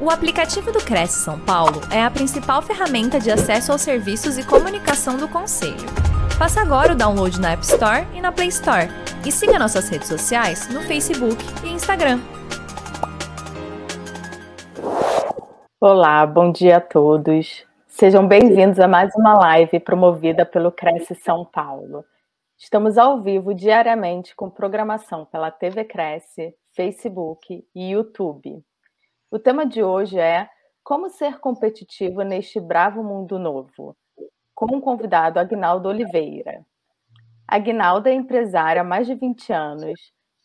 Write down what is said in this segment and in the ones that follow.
O aplicativo do Cresce São Paulo é a principal ferramenta de acesso aos serviços e comunicação do Conselho. Faça agora o download na App Store e na Play Store. E siga nossas redes sociais no Facebook e Instagram. Olá, bom dia a todos. Sejam bem-vindos a mais uma live promovida pelo Cresce São Paulo. Estamos ao vivo diariamente com programação pela TV Cresce, Facebook e YouTube. O tema de hoje é Como ser competitivo neste bravo mundo novo, com o convidado Agnaldo Oliveira. Agnaldo é empresária há mais de 20 anos,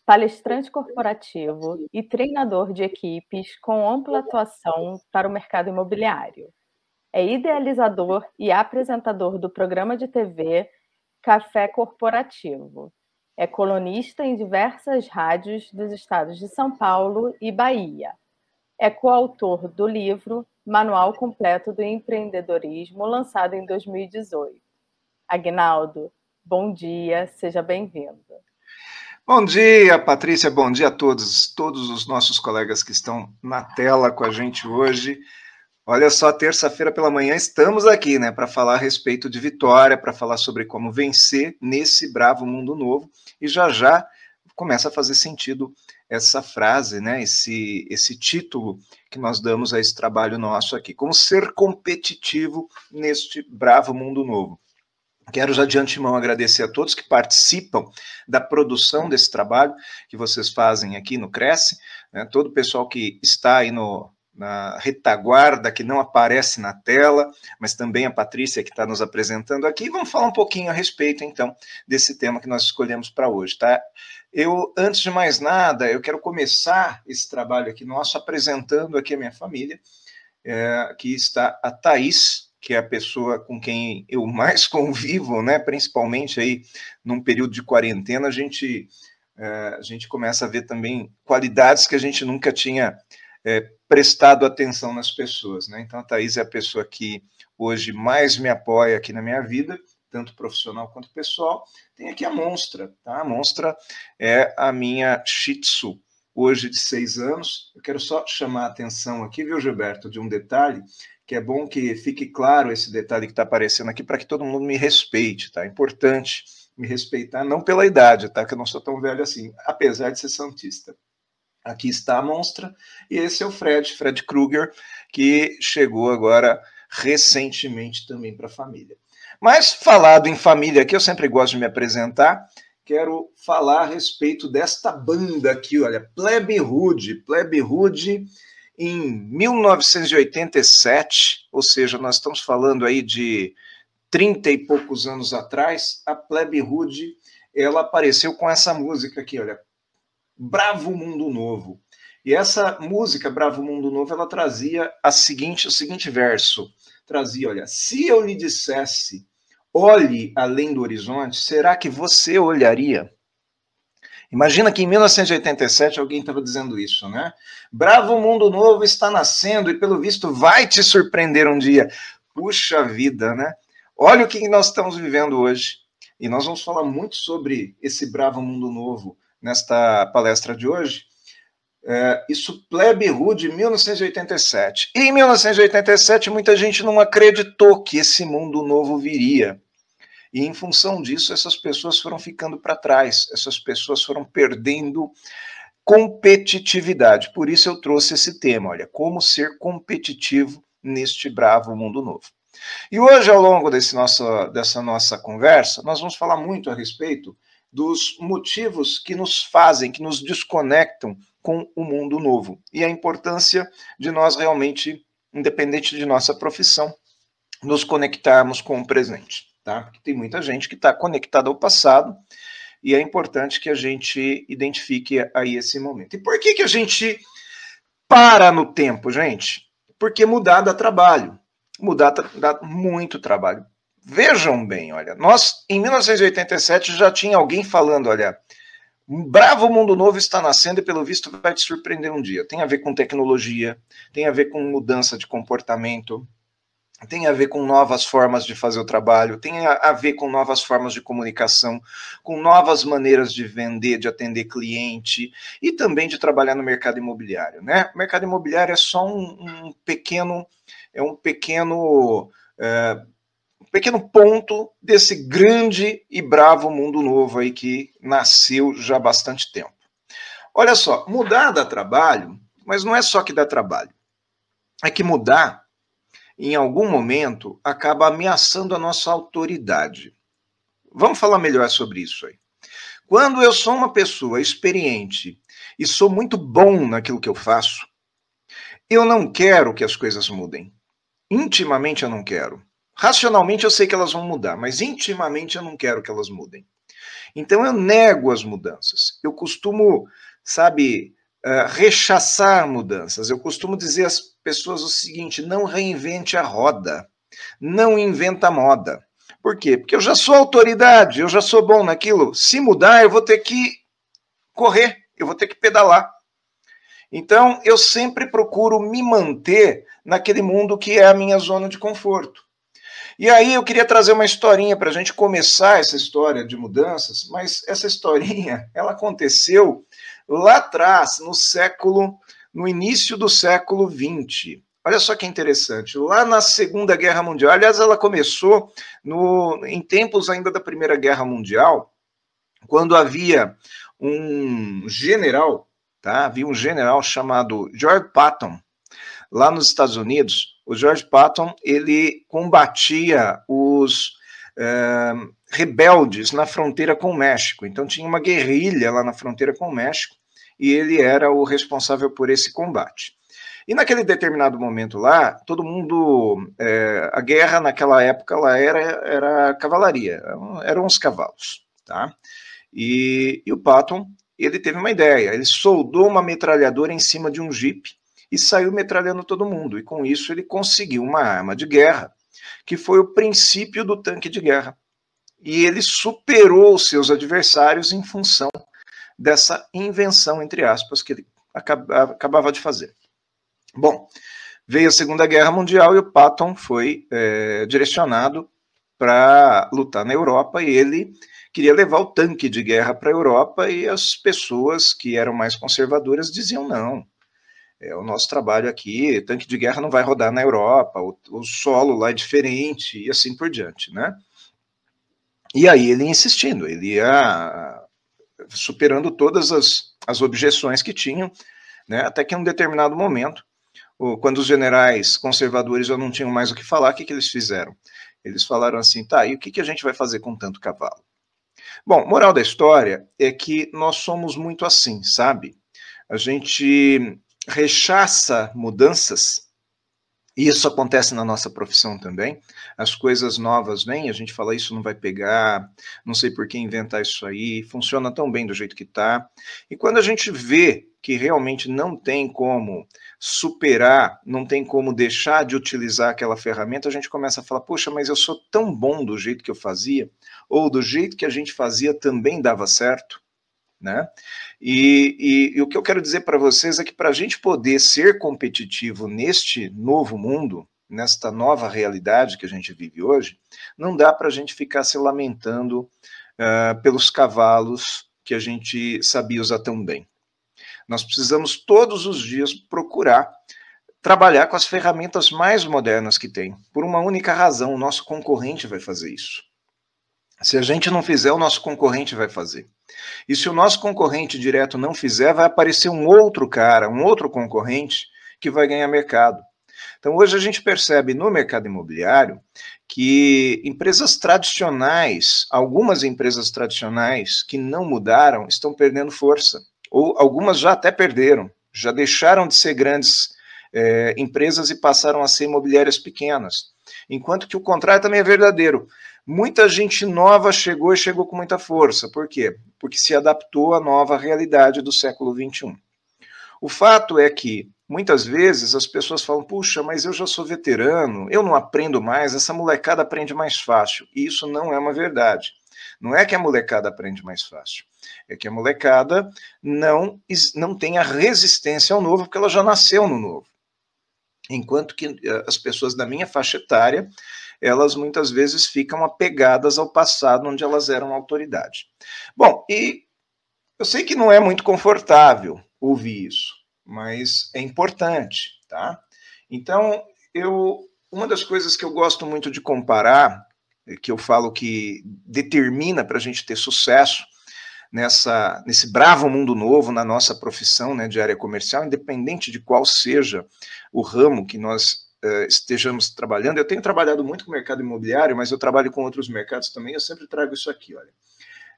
palestrante corporativo e treinador de equipes com ampla atuação para o mercado imobiliário. É idealizador e apresentador do programa de TV Café Corporativo. É colunista em diversas rádios dos estados de São Paulo e Bahia é coautor do livro Manual Completo do Empreendedorismo, lançado em 2018. Agnaldo, bom dia, seja bem-vindo. Bom dia, Patrícia, bom dia a todos, todos os nossos colegas que estão na tela com a gente hoje. Olha só, terça-feira pela manhã estamos aqui, né, para falar a respeito de vitória, para falar sobre como vencer nesse bravo mundo novo. E já já começa a fazer sentido essa frase, né, esse, esse título que nós damos a esse trabalho nosso aqui, como ser competitivo neste bravo mundo novo. Quero já de antemão agradecer a todos que participam da produção desse trabalho que vocês fazem aqui no Cresce, né, todo o pessoal que está aí no, na retaguarda, que não aparece na tela, mas também a Patrícia que está nos apresentando aqui. Vamos falar um pouquinho a respeito, então, desse tema que nós escolhemos para hoje, tá? Eu, antes de mais nada, eu quero começar esse trabalho aqui nosso apresentando aqui a minha família. É, aqui está a Thaís, que é a pessoa com quem eu mais convivo, né? Principalmente aí num período de quarentena, a gente, é, a gente começa a ver também qualidades que a gente nunca tinha é, prestado atenção nas pessoas, né? Então a Thaís é a pessoa que hoje mais me apoia aqui na minha vida tanto profissional quanto pessoal. Tem aqui a Monstra, tá? A Monstra é a minha Shih Tzu, hoje de seis anos. Eu quero só chamar a atenção aqui, viu, Gilberto, de um detalhe, que é bom que fique claro esse detalhe que está aparecendo aqui para que todo mundo me respeite, tá? É importante me respeitar, não pela idade, tá? Que eu não sou tão velho assim, apesar de ser santista. Aqui está a Monstra, e esse é o Fred, Fred Krueger, que chegou agora recentemente também para a família. Mas, falado em família aqui, eu sempre gosto de me apresentar. Quero falar a respeito desta banda aqui, olha, Plebe Hood. Plebe Hood em 1987, ou seja, nós estamos falando aí de 30 e poucos anos atrás, a Plebe Hood, ela apareceu com essa música aqui, olha, Bravo Mundo Novo. E essa música, Bravo Mundo Novo, ela trazia a seguinte, o seguinte verso, trazia, olha, se eu lhe dissesse olhe além do horizonte, será que você olharia? Imagina que em 1987 alguém estava dizendo isso, né? Bravo mundo novo está nascendo e pelo visto vai te surpreender um dia. Puxa vida, né? Olha o que nós estamos vivendo hoje. E nós vamos falar muito sobre esse bravo mundo novo nesta palestra de hoje. É, isso Plebe Hood, 1987. E em 1987, muita gente não acreditou que esse mundo novo viria. E em função disso, essas pessoas foram ficando para trás, essas pessoas foram perdendo competitividade. Por isso eu trouxe esse tema, olha, como ser competitivo neste bravo mundo novo. E hoje, ao longo desse nosso, dessa nossa conversa, nós vamos falar muito a respeito dos motivos que nos fazem, que nos desconectam com o mundo novo e a importância de nós realmente, independente de nossa profissão, nos conectarmos com o presente tá? Porque tem muita gente que está conectada ao passado e é importante que a gente identifique aí esse momento. E por que, que a gente para no tempo, gente? Porque mudar dá trabalho. Mudar dá muito trabalho. Vejam bem, olha, nós em 1987 já tinha alguém falando, olha, um bravo mundo novo está nascendo e pelo visto vai te surpreender um dia. Tem a ver com tecnologia, tem a ver com mudança de comportamento, tem a ver com novas formas de fazer o trabalho, tem a, ver com novas formas de comunicação, com novas maneiras de vender, de atender cliente e também de trabalhar no mercado imobiliário, né? O mercado imobiliário é só um, um pequeno, é um pequeno, é, um pequeno ponto desse grande e bravo mundo novo aí que nasceu já há bastante tempo. Olha só, mudar dá trabalho, mas não é só que dá trabalho. É que mudar em algum momento, acaba ameaçando a nossa autoridade. Vamos falar melhor sobre isso aí. Quando eu sou uma pessoa experiente e sou muito bom naquilo que eu faço, eu não quero que as coisas mudem. Intimamente eu não quero. Racionalmente eu sei que elas vão mudar, mas intimamente eu não quero que elas mudem. Então eu nego as mudanças. Eu costumo, sabe, uh, rechaçar mudanças. Eu costumo dizer às pessoas o seguinte: não reinvente a roda, não inventa moda. Por quê? Porque eu já sou autoridade, eu já sou bom naquilo. Se mudar, eu vou ter que correr, eu vou ter que pedalar. Então, eu sempre procuro me manter naquele mundo que é a minha zona de conforto. E aí eu queria trazer uma historinha para a gente começar essa história de mudanças, mas essa historinha ela aconteceu lá atrás, no século, no início do século XX. Olha só que interessante, lá na Segunda Guerra Mundial, aliás, ela começou no, em tempos ainda da Primeira Guerra Mundial, quando havia um general, tá? Havia um general chamado George Patton, lá nos Estados Unidos. O George Patton ele combatia os é, rebeldes na fronteira com o México. Então tinha uma guerrilha lá na fronteira com o México e ele era o responsável por esse combate. E naquele determinado momento lá, todo mundo. É, a guerra naquela época lá era, era cavalaria, eram os cavalos. Tá? E, e o Patton ele teve uma ideia, ele soldou uma metralhadora em cima de um jipe e saiu metralhando todo mundo. E com isso ele conseguiu uma arma de guerra, que foi o princípio do tanque de guerra e ele superou os seus adversários em função dessa invenção, entre aspas, que ele acabava de fazer. Bom, veio a Segunda Guerra Mundial e o Patton foi é, direcionado para lutar na Europa e ele queria levar o tanque de guerra para a Europa e as pessoas que eram mais conservadoras diziam não. É, o nosso trabalho aqui, tanque de guerra não vai rodar na Europa, o, o solo lá é diferente e assim por diante, né? E aí ele insistindo, ele ia superando todas as, as objeções que tinham, né, até que em um determinado momento, quando os generais conservadores já não tinham mais o que falar, o que, que eles fizeram? Eles falaram assim, tá, e o que, que a gente vai fazer com tanto cavalo? Bom, moral da história é que nós somos muito assim, sabe? A gente rechaça mudanças e isso acontece na nossa profissão também. As coisas novas vêm, a gente fala isso não vai pegar, não sei por que inventar isso aí, funciona tão bem do jeito que está. E quando a gente vê que realmente não tem como superar, não tem como deixar de utilizar aquela ferramenta, a gente começa a falar: poxa, mas eu sou tão bom do jeito que eu fazia, ou do jeito que a gente fazia também dava certo. Né? E, e, e o que eu quero dizer para vocês é que para a gente poder ser competitivo neste novo mundo, nesta nova realidade que a gente vive hoje, não dá para a gente ficar se lamentando uh, pelos cavalos que a gente sabia usar tão bem. Nós precisamos todos os dias procurar trabalhar com as ferramentas mais modernas que tem. Por uma única razão, o nosso concorrente vai fazer isso. Se a gente não fizer, o nosso concorrente vai fazer. E se o nosso concorrente direto não fizer, vai aparecer um outro cara, um outro concorrente que vai ganhar mercado. Então, hoje a gente percebe no mercado imobiliário que empresas tradicionais, algumas empresas tradicionais que não mudaram, estão perdendo força. Ou algumas já até perderam, já deixaram de ser grandes é, empresas e passaram a ser imobiliárias pequenas. Enquanto que o contrário também é verdadeiro. Muita gente nova chegou e chegou com muita força. Por quê? Porque se adaptou à nova realidade do século XXI. O fato é que muitas vezes as pessoas falam: puxa, mas eu já sou veterano, eu não aprendo mais, essa molecada aprende mais fácil. E isso não é uma verdade. Não é que a molecada aprende mais fácil, é que a molecada não, não tem a resistência ao novo, porque ela já nasceu no novo. Enquanto que uh, as pessoas da minha faixa etária, elas muitas vezes ficam apegadas ao passado onde elas eram autoridade. Bom, e eu sei que não é muito confortável ouvir isso, mas é importante, tá? Então, eu uma das coisas que eu gosto muito de comparar, que eu falo que determina para a gente ter sucesso nessa nesse bravo mundo novo na nossa profissão, né, de área comercial, independente de qual seja o ramo que nós uh, estejamos trabalhando. Eu tenho trabalhado muito com o mercado imobiliário, mas eu trabalho com outros mercados também. Eu sempre trago isso aqui, olha.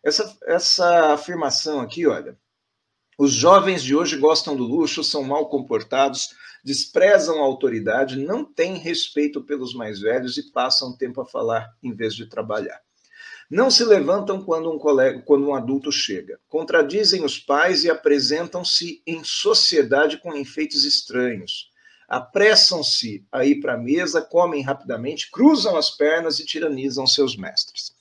Essa, essa afirmação aqui, olha. Os jovens de hoje gostam do luxo, são mal comportados, desprezam a autoridade, não têm respeito pelos mais velhos e passam tempo a falar em vez de trabalhar. Não se levantam quando um colega, quando um adulto chega. Contradizem os pais e apresentam-se em sociedade com enfeites estranhos. Apressam-se a ir para a mesa, comem rapidamente, cruzam as pernas e tiranizam seus mestres.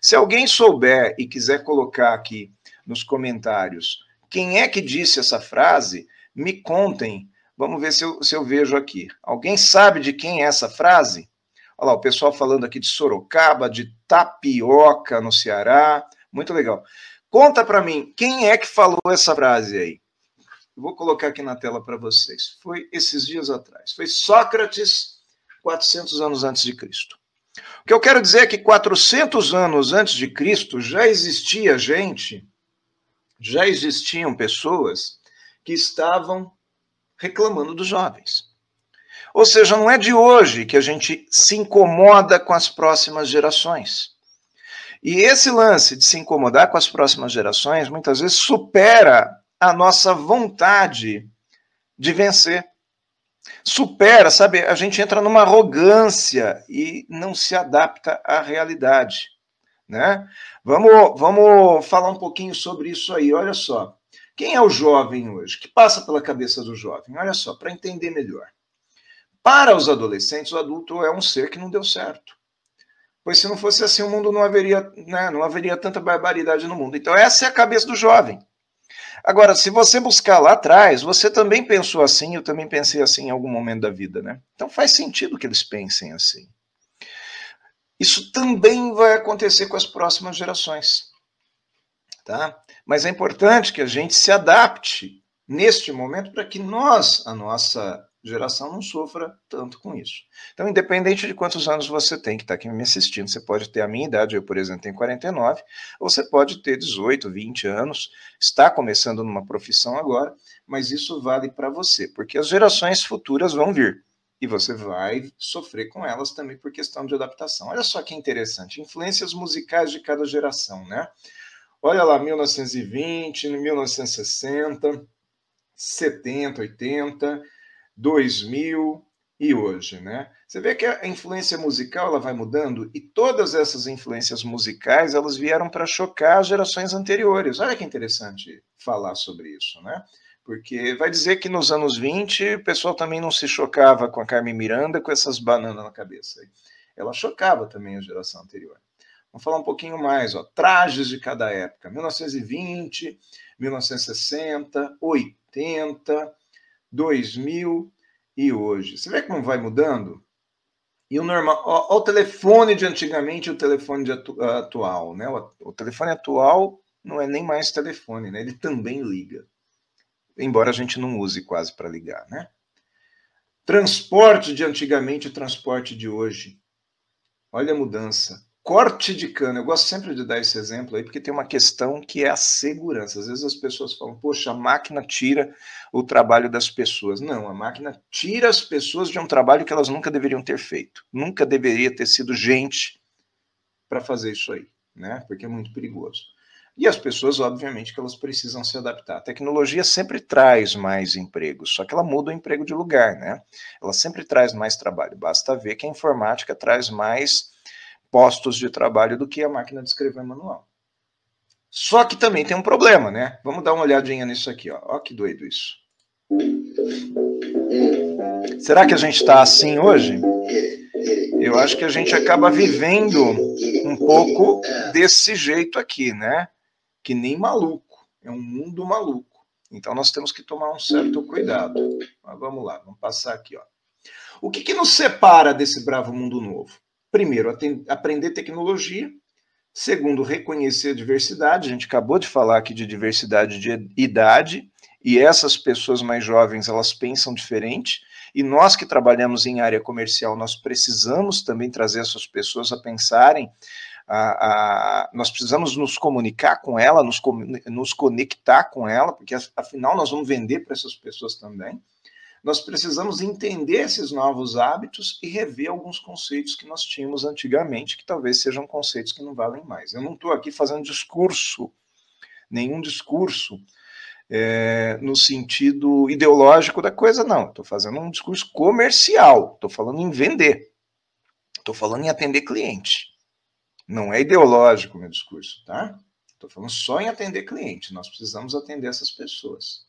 Se alguém souber e quiser colocar aqui nos comentários quem é que disse essa frase, me contem. Vamos ver se eu, se eu vejo aqui. Alguém sabe de quem é essa frase? Olha lá, o pessoal falando aqui de Sorocaba, de tapioca no Ceará. Muito legal. Conta para mim, quem é que falou essa frase aí? vou colocar aqui na tela para vocês. Foi esses dias atrás. Foi Sócrates, 400 anos antes de Cristo. O que eu quero dizer é que 400 anos antes de Cristo já existia gente, já existiam pessoas que estavam reclamando dos jovens. Ou seja, não é de hoje que a gente se incomoda com as próximas gerações. E esse lance de se incomodar com as próximas gerações muitas vezes supera a nossa vontade de vencer. Supera, sabe? A gente entra numa arrogância e não se adapta à realidade, né? Vamos, vamos falar um pouquinho sobre isso aí. Olha só. Quem é o jovem hoje? O que passa pela cabeça do jovem? Olha só, para entender melhor. Para os adolescentes, o adulto é um ser que não deu certo. Pois se não fosse assim, o mundo não haveria, né, não haveria tanta barbaridade no mundo. Então, essa é a cabeça do jovem. Agora, se você buscar lá atrás, você também pensou assim, eu também pensei assim em algum momento da vida, né? Então faz sentido que eles pensem assim. Isso também vai acontecer com as próximas gerações. Tá? Mas é importante que a gente se adapte neste momento para que nós, a nossa geração não sofra tanto com isso. Então, independente de quantos anos você tem que está aqui me assistindo, você pode ter a minha idade, eu, por exemplo, tenho 49, ou você pode ter 18, 20 anos, está começando numa profissão agora, mas isso vale para você, porque as gerações futuras vão vir. E você vai sofrer com elas também por questão de adaptação. Olha só que interessante, influências musicais de cada geração, né? Olha lá, 1920, 1960, 70, 80, 2000 e hoje, né? Você vê que a influência musical ela vai mudando e todas essas influências musicais elas vieram para chocar as gerações anteriores. Olha que interessante falar sobre isso, né? Porque vai dizer que nos anos 20 o pessoal também não se chocava com a Carmen Miranda com essas bananas na cabeça. Ela chocava também a geração anterior. Vamos falar um pouquinho mais, ó. Trajes de cada época: 1920, 1960, 80, 2000 e hoje. Você vê como vai mudando? E o normal, ó, ó o telefone de antigamente e o telefone de atu, atual, né? O, o, telefone atual não é nem mais telefone, né? Ele também liga. Embora a gente não use quase para ligar, né? Transporte de antigamente e transporte de hoje. Olha a mudança corte de cana. Eu gosto sempre de dar esse exemplo aí, porque tem uma questão que é a segurança. Às vezes as pessoas falam, poxa, a máquina tira o trabalho das pessoas. Não, a máquina tira as pessoas de um trabalho que elas nunca deveriam ter feito. Nunca deveria ter sido gente para fazer isso aí, né? Porque é muito perigoso. E as pessoas, obviamente, que elas precisam se adaptar. A tecnologia sempre traz mais empregos, só que ela muda o emprego de lugar, né? Ela sempre traz mais trabalho. Basta ver que a informática traz mais postos de trabalho do que a máquina de escrever manual. Só que também tem um problema, né? Vamos dar uma olhadinha nisso aqui, ó. Ó que doido isso. Será que a gente está assim hoje? Eu acho que a gente acaba vivendo um pouco desse jeito aqui, né? Que nem maluco. É um mundo maluco. Então nós temos que tomar um certo cuidado. Mas vamos lá, vamos passar aqui, ó. O que, que nos separa desse bravo mundo novo? Primeiro, aprender tecnologia. Segundo, reconhecer a diversidade. A gente acabou de falar aqui de diversidade de idade, e essas pessoas mais jovens, elas pensam diferente. E nós que trabalhamos em área comercial, nós precisamos também trazer essas pessoas a pensarem a, a, nós precisamos nos comunicar com ela, nos, nos conectar com ela, porque afinal nós vamos vender para essas pessoas também. Nós precisamos entender esses novos hábitos e rever alguns conceitos que nós tínhamos antigamente, que talvez sejam conceitos que não valem mais. Eu não estou aqui fazendo discurso, nenhum discurso é, no sentido ideológico da coisa, não. Estou fazendo um discurso comercial, estou falando em vender, estou falando em atender cliente. Não é ideológico o meu discurso, tá? Estou falando só em atender cliente. Nós precisamos atender essas pessoas.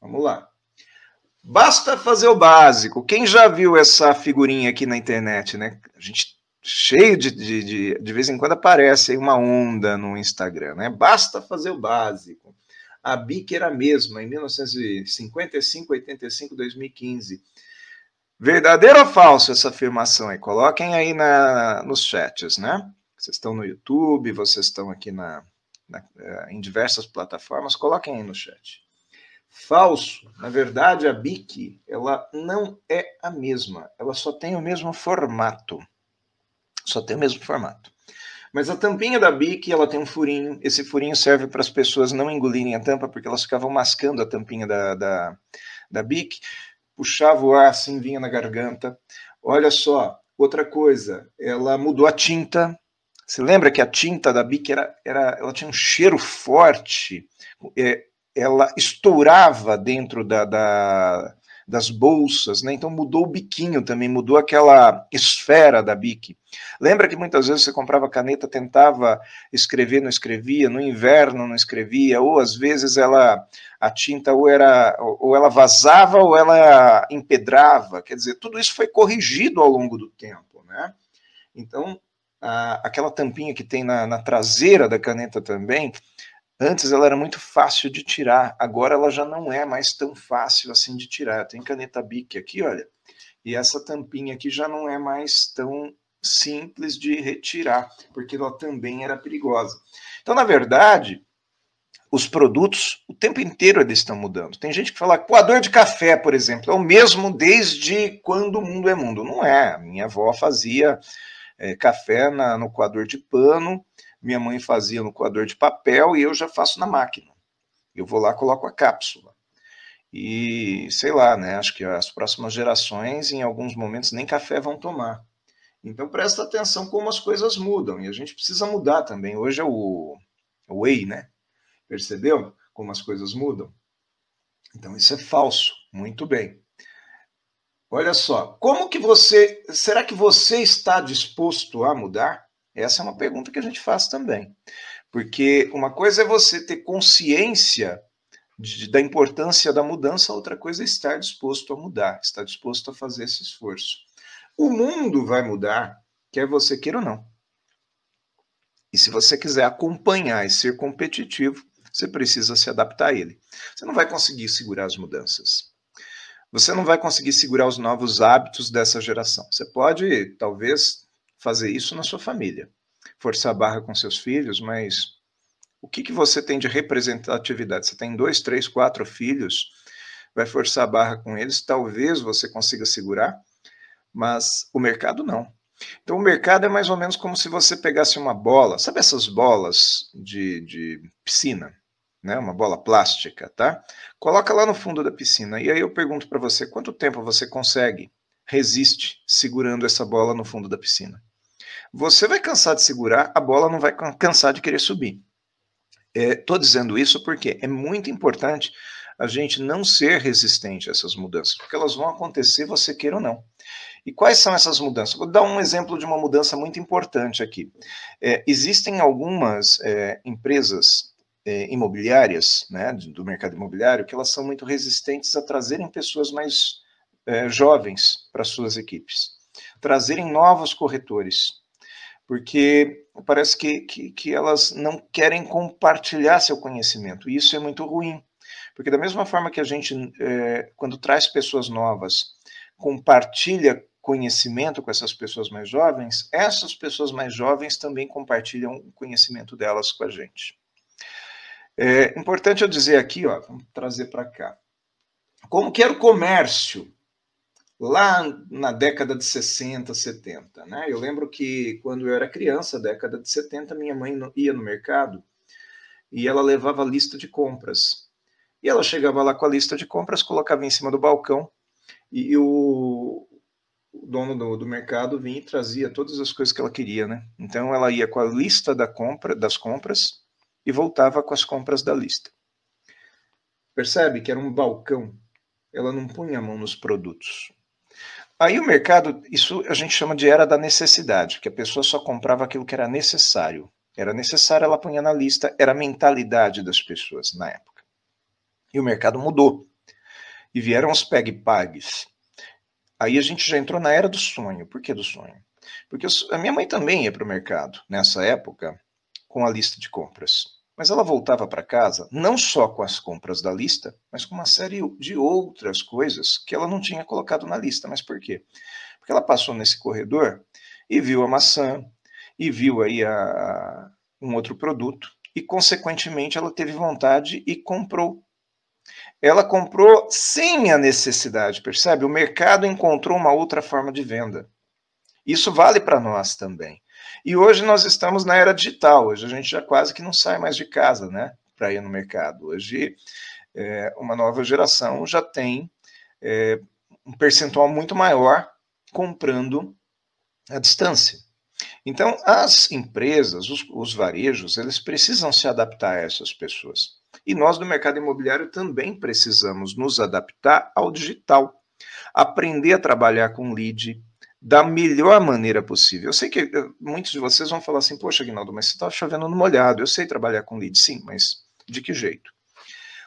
Vamos lá. Basta fazer o básico. Quem já viu essa figurinha aqui na internet, né? A gente cheio de, de, de, de vez em quando aparece aí uma onda no Instagram, né? Basta fazer o básico. A BIC era a mesma em 1955, 85, 2015. Verdadeiro ou falso essa afirmação aí? Coloquem aí na, nos chats, né? Vocês estão no YouTube, vocês estão aqui na, na, eh, em diversas plataformas, coloquem aí no chat. Falso, na verdade, a BIC, ela não é a mesma, ela só tem o mesmo formato. Só tem o mesmo formato. Mas a tampinha da BIC, ela tem um furinho. Esse furinho serve para as pessoas não engolirem a tampa, porque elas ficavam mascando a tampinha da, da, da BIC, puxava o ar assim, vinha na garganta. Olha só, outra coisa, ela mudou a tinta, você lembra que a tinta da Bic era, era, ela tinha um cheiro forte, é, ela estourava dentro da, da, das bolsas, né? Então mudou o biquinho também, mudou aquela esfera da Bic. Lembra que muitas vezes você comprava caneta, tentava escrever, não escrevia, no inverno não escrevia, ou às vezes ela a tinta ou era ou ela vazava ou ela empedrava. Quer dizer, tudo isso foi corrigido ao longo do tempo, né? Então a, aquela tampinha que tem na, na traseira da caneta também, Antes ela era muito fácil de tirar, agora ela já não é mais tão fácil assim de tirar. Tem caneta Bic aqui, olha, e essa tampinha aqui já não é mais tão simples de retirar, porque ela também era perigosa. Então, na verdade, os produtos o tempo inteiro eles estão mudando. Tem gente que fala coador de café, por exemplo, é o mesmo desde quando o mundo é mundo. Não é. Minha avó fazia é, café na, no coador de pano, minha mãe fazia no coador de papel e eu já faço na máquina. Eu vou lá, coloco a cápsula. E sei lá, né? Acho que as próximas gerações, em alguns momentos, nem café vão tomar. Então presta atenção como as coisas mudam e a gente precisa mudar também. Hoje é o, o Whey, né? Percebeu como as coisas mudam? Então isso é falso. Muito bem. Olha só, como que você, será que você está disposto a mudar? Essa é uma pergunta que a gente faz também. Porque uma coisa é você ter consciência de, da importância da mudança, outra coisa é estar disposto a mudar, estar disposto a fazer esse esforço. O mundo vai mudar, quer você queira ou não. E se você quiser acompanhar e ser competitivo, você precisa se adaptar a ele. Você não vai conseguir segurar as mudanças. Você não vai conseguir segurar os novos hábitos dessa geração. Você pode, talvez, fazer isso na sua família, forçar a barra com seus filhos, mas o que, que você tem de representatividade? Você tem dois, três, quatro filhos, vai forçar a barra com eles, talvez você consiga segurar, mas o mercado não. Então, o mercado é mais ou menos como se você pegasse uma bola, sabe essas bolas de, de piscina? né, uma bola plástica, tá? Coloca lá no fundo da piscina. E aí eu pergunto para você, quanto tempo você consegue, resiste segurando essa bola no fundo da piscina? Você vai cansar de segurar, a bola não vai cansar de querer subir. Estou é, dizendo isso porque é muito importante a gente não ser resistente a essas mudanças, porque elas vão acontecer, você queira ou não. E quais são essas mudanças? Vou dar um exemplo de uma mudança muito importante aqui. É, existem algumas é, empresas é, imobiliárias, né, do mercado imobiliário, que elas são muito resistentes a trazerem pessoas mais é, jovens para suas equipes, trazerem novos corretores, porque parece que, que, que, elas não querem compartilhar seu conhecimento, e isso é muito ruim, porque da mesma forma que a gente, é, quando traz pessoas novas, compartilha conhecimento com essas pessoas mais jovens, essas pessoas mais jovens também compartilham o conhecimento delas com a gente. É importante eu dizer aqui, ó, vamos trazer para cá. Como que era o comércio lá na década de 60, 70, né? Eu lembro que quando eu era criança, década de 70, minha mãe ia no mercado e ela levava a lista de compras. E ela chegava lá com a lista de compras, colocava em cima do balcão e o, dono do, do, mercado vinha e trazia todas as coisas que ela queria, né? Então ela ia com a lista da compra, das compras e voltava com as compras da lista. Percebe que era um balcão. Ela não punha a mão nos produtos. Aí o mercado, isso a gente chama de era da necessidade, que a pessoa só comprava aquilo que era necessário. Era necessário, ela punha na lista, era a mentalidade das pessoas na época. E o mercado mudou. E vieram os peg-pags. Aí a gente já entrou na era do sonho. Por que do sonho? Porque a minha mãe também ia para o mercado nessa época com a lista de compras. Mas ela voltava para casa não só com as compras da lista, mas com uma série de outras coisas que ela não tinha colocado na lista. Mas por quê? Porque ela passou nesse corredor e viu a maçã, e viu aí a, um outro produto, e consequentemente ela teve vontade e comprou. Ela comprou sem a necessidade, percebe? O mercado encontrou uma outra forma de venda. Isso vale para nós também. E hoje nós estamos na era digital, hoje a gente já quase que não sai mais de casa, né, para ir no mercado. Hoje, é, uma nova geração já tem é, um percentual muito maior comprando à distância. Então, as empresas, os, os varejos, eles precisam se adaptar a essas pessoas. E nós do mercado imobiliário também precisamos nos adaptar ao digital. Aprender a trabalhar com lead, da melhor maneira possível. Eu sei que eh, muitos de vocês vão falar assim, poxa, Aguinaldo, mas você está chovendo no molhado. Eu sei trabalhar com lead, sim, mas de que jeito?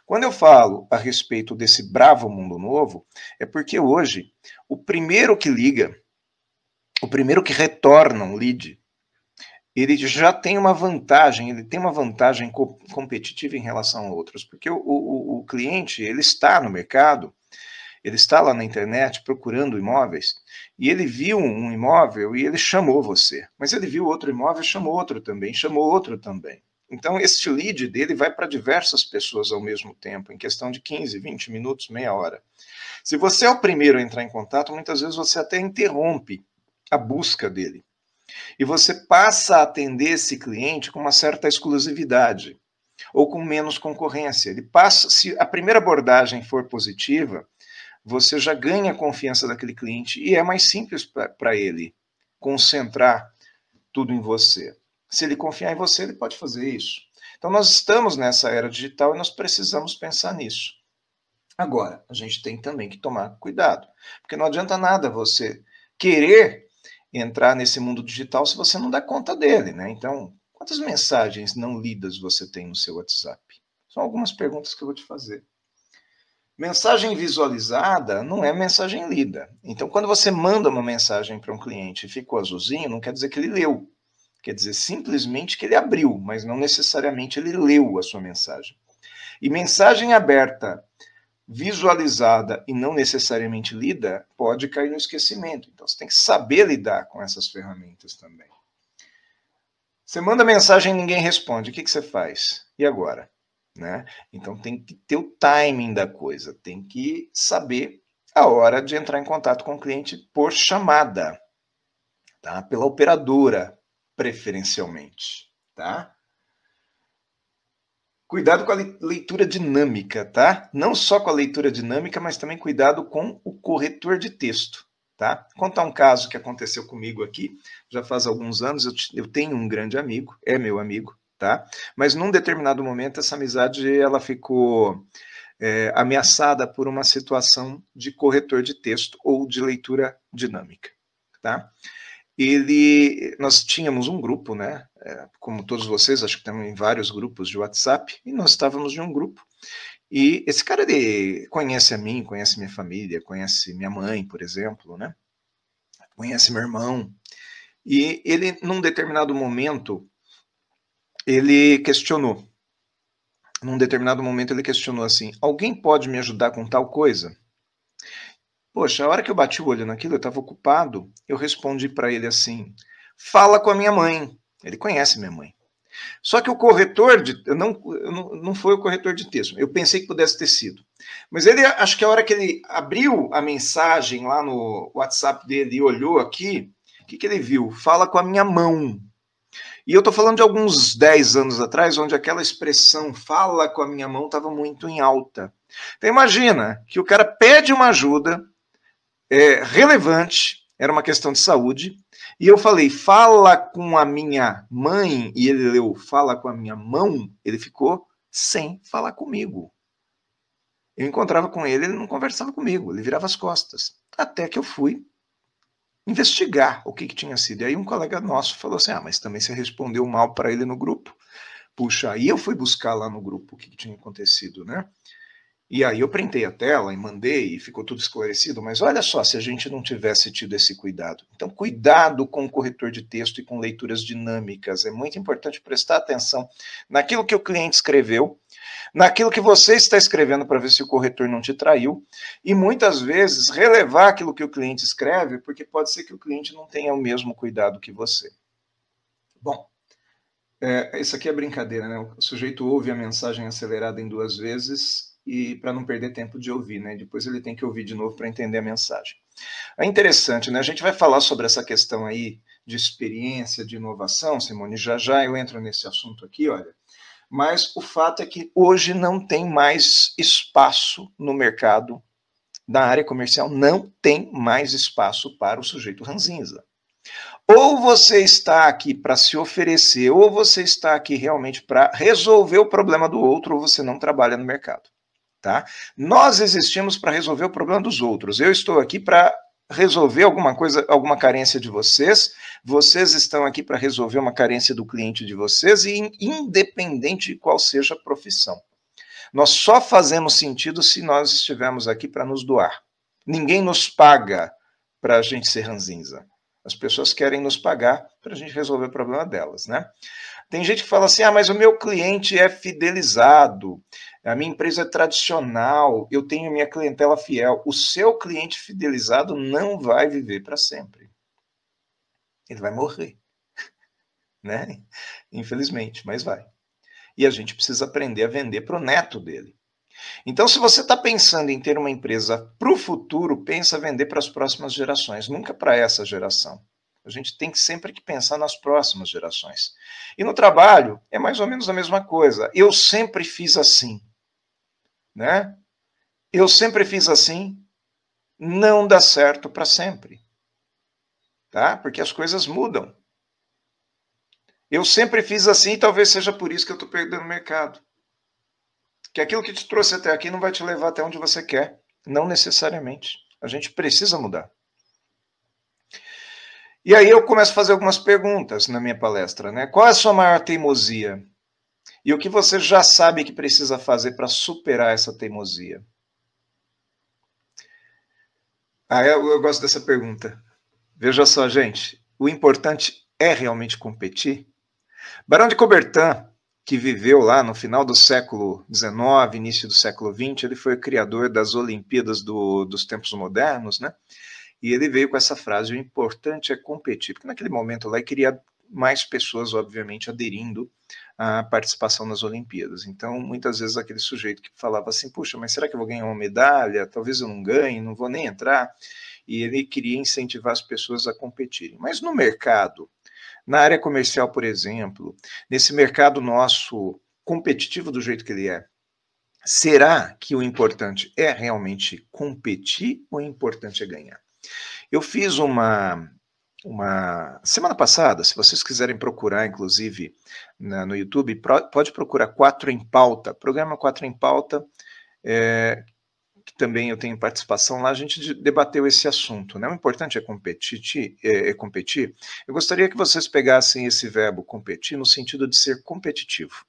Quando eu falo a respeito desse bravo mundo novo, é porque hoje o primeiro que liga, o primeiro que retorna um lead, ele já tem uma vantagem, ele tem uma vantagem co competitiva em relação a outros, porque o, o, o cliente ele está no mercado ele está lá na internet procurando imóveis e ele viu um imóvel e ele chamou você. Mas ele viu outro imóvel e chamou outro também, chamou outro também. Então, este lead dele vai para diversas pessoas ao mesmo tempo, em questão de 15, 20 minutos, meia hora. Se você é o primeiro a entrar em contato, muitas vezes você até interrompe a busca dele. E você passa a atender esse cliente com uma certa exclusividade ou com menos concorrência. Ele passa, se a primeira abordagem for positiva, você já ganha a confiança daquele cliente e é mais simples para ele concentrar tudo em você. Se ele confiar em você, ele pode fazer isso. Então, nós estamos nessa era digital e nós precisamos pensar nisso. Agora, a gente tem também que tomar cuidado, porque não adianta nada você querer entrar nesse mundo digital se você não dá conta dele, né? Então, quantas mensagens não lidas você tem no seu WhatsApp? São algumas perguntas que eu vou te fazer. Mensagem visualizada não é mensagem lida. Então, quando você manda uma mensagem para um cliente e ficou azulzinho, não quer dizer que ele leu. Quer dizer simplesmente que ele abriu, mas não necessariamente ele leu a sua mensagem. E mensagem aberta, visualizada e não necessariamente lida, pode cair no esquecimento. Então, você tem que saber lidar com essas ferramentas também. Você manda mensagem e ninguém responde. O que, que você faz? E agora? Né? Então tem que ter o timing da coisa, tem que saber a hora de entrar em contato com o cliente por chamada, tá? Pela operadora, preferencialmente, tá? Cuidado com a leitura dinâmica, tá? Não só com a leitura dinâmica, mas também cuidado com o corretor de texto, tá? Contar um caso que aconteceu comigo aqui, já faz alguns anos, eu tenho um grande amigo, é meu amigo, tá? Mas num determinado momento essa amizade ela ficou é, ameaçada por uma situação de corretor de texto ou de leitura dinâmica, tá? Ele, nós tínhamos um grupo, né? É, como todos vocês, acho que também vários grupos de WhatsApp, e nós estávamos em um grupo. E esse cara ele conhece a mim, conhece minha família, conhece minha mãe, por exemplo, né? Conhece meu irmão. E ele, num determinado momento, ele questionou. Num determinado momento, ele questionou assim: alguém pode me ajudar com tal coisa? Poxa, a hora que eu bati o olho naquilo, eu estava ocupado, eu respondi para ele assim: fala com a minha mãe. Ele conhece minha mãe. Só que o corretor de. Não, não, não foi o corretor de texto. Eu pensei que pudesse ter sido. Mas ele, acho que a hora que ele abriu a mensagem lá no WhatsApp dele e olhou aqui, o que, que ele viu? Fala com a minha mão. E eu estou falando de alguns 10 anos atrás, onde aquela expressão fala com a minha mão estava muito em alta. Então imagina que o cara pede uma ajuda é, relevante, era uma questão de saúde, e eu falei, fala com a minha mãe, e ele leu, fala com a minha mão, ele ficou sem falar comigo. Eu encontrava com ele, ele não conversava comigo, ele virava as costas. Até que eu fui investigar o que, que tinha sido. E aí um colega nosso falou assim: ah, mas também você respondeu mal para ele no grupo. Puxa, aí eu fui buscar lá no grupo o que, que tinha acontecido, né? E aí eu printei a tela e mandei e ficou tudo esclarecido, mas olha só se a gente não tivesse tido esse cuidado. Então, cuidado com o corretor de texto e com leituras dinâmicas. É muito importante prestar atenção naquilo que o cliente escreveu, naquilo que você está escrevendo para ver se o corretor não te traiu, e muitas vezes relevar aquilo que o cliente escreve, porque pode ser que o cliente não tenha o mesmo cuidado que você. Bom, é, isso aqui é brincadeira, né? O sujeito ouve a mensagem acelerada em duas vezes e para não perder tempo de ouvir, né? Depois ele tem que ouvir de novo para entender a mensagem. É interessante, né? A gente vai falar sobre essa questão aí de experiência, de inovação, Simone, já já eu entro nesse assunto aqui, olha. Mas o fato é que hoje não tem mais espaço no mercado da área comercial, não tem mais espaço para o sujeito ranzinza. Ou você está aqui para se oferecer, ou você está aqui realmente para resolver o problema do outro, ou você não trabalha no mercado. Tá? Nós existimos para resolver o problema dos outros. Eu estou aqui para resolver alguma coisa, alguma carência de vocês. Vocês estão aqui para resolver uma carência do cliente de vocês e independente de qual seja a profissão. Nós só fazemos sentido se nós estivermos aqui para nos doar. Ninguém nos paga para a gente ser ranzinza. As pessoas querem nos pagar para a gente resolver o problema delas, né? Tem gente que fala assim: ah, mas o meu cliente é fidelizado, a minha empresa é tradicional, eu tenho minha clientela fiel. O seu cliente fidelizado não vai viver para sempre. Ele vai morrer. Né? Infelizmente, mas vai. E a gente precisa aprender a vender para o neto dele. Então, se você está pensando em ter uma empresa para o futuro, pensa vender para as próximas gerações, nunca para essa geração. A gente tem que sempre que pensar nas próximas gerações. E no trabalho é mais ou menos a mesma coisa. Eu sempre fiz assim, né? Eu sempre fiz assim, não dá certo para sempre. Tá? Porque as coisas mudam. Eu sempre fiz assim e talvez seja por isso que eu estou perdendo o mercado. Que aquilo que te trouxe até aqui não vai te levar até onde você quer. Não necessariamente. A gente precisa mudar. E aí eu começo a fazer algumas perguntas na minha palestra, né? Qual é a sua maior teimosia? E o que você já sabe que precisa fazer para superar essa teimosia? Ah, eu, eu gosto dessa pergunta. Veja só, gente, o importante é realmente competir? Barão de Coubertin, que viveu lá no final do século XIX, início do século XX, ele foi o criador das Olimpíadas do, dos tempos modernos, né? E ele veio com essa frase: o importante é competir, porque naquele momento lá ele queria mais pessoas, obviamente, aderindo à participação nas Olimpíadas. Então, muitas vezes, aquele sujeito que falava assim: puxa, mas será que eu vou ganhar uma medalha? Talvez eu não ganhe, não vou nem entrar. E ele queria incentivar as pessoas a competirem. Mas no mercado, na área comercial, por exemplo, nesse mercado nosso competitivo do jeito que ele é, será que o importante é realmente competir ou o importante é ganhar? Eu fiz uma, uma semana passada, se vocês quiserem procurar, inclusive na, no YouTube, pro, pode procurar Quatro em Pauta, programa Quatro em Pauta, é, que também eu tenho participação lá, a gente debateu esse assunto. Né? O importante é competir, é, é competir. Eu gostaria que vocês pegassem esse verbo competir no sentido de ser competitivo.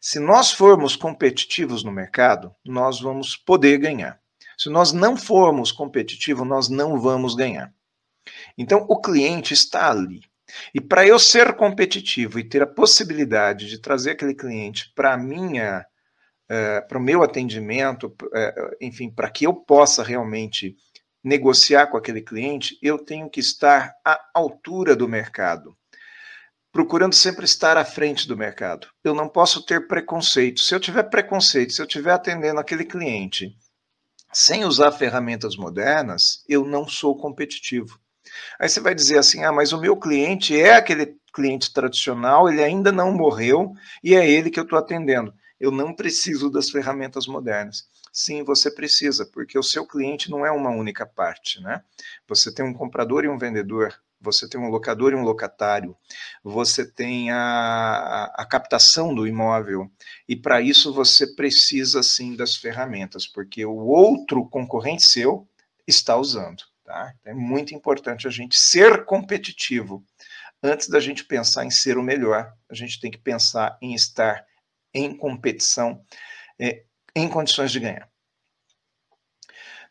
Se nós formos competitivos no mercado, nós vamos poder ganhar. Se nós não formos competitivos, nós não vamos ganhar. Então, o cliente está ali. E para eu ser competitivo e ter a possibilidade de trazer aquele cliente para minha uh, para o meu atendimento, uh, enfim, para que eu possa realmente negociar com aquele cliente, eu tenho que estar à altura do mercado, procurando sempre estar à frente do mercado. Eu não posso ter preconceito. Se eu tiver preconceito, se eu estiver atendendo aquele cliente sem usar ferramentas modernas, eu não sou competitivo. Aí você vai dizer assim: ah, mas o meu cliente é aquele cliente tradicional, ele ainda não morreu e é ele que eu estou atendendo. Eu não preciso das ferramentas modernas. Sim, você precisa, porque o seu cliente não é uma única parte, né? Você tem um comprador e um vendedor, você tem um locador e um locatário, você tem a, a captação do imóvel, e para isso você precisa sim das ferramentas, porque o outro concorrente seu está usando. Tá? É muito importante a gente ser competitivo. Antes da gente pensar em ser o melhor, a gente tem que pensar em estar em competição, é, em condições de ganhar.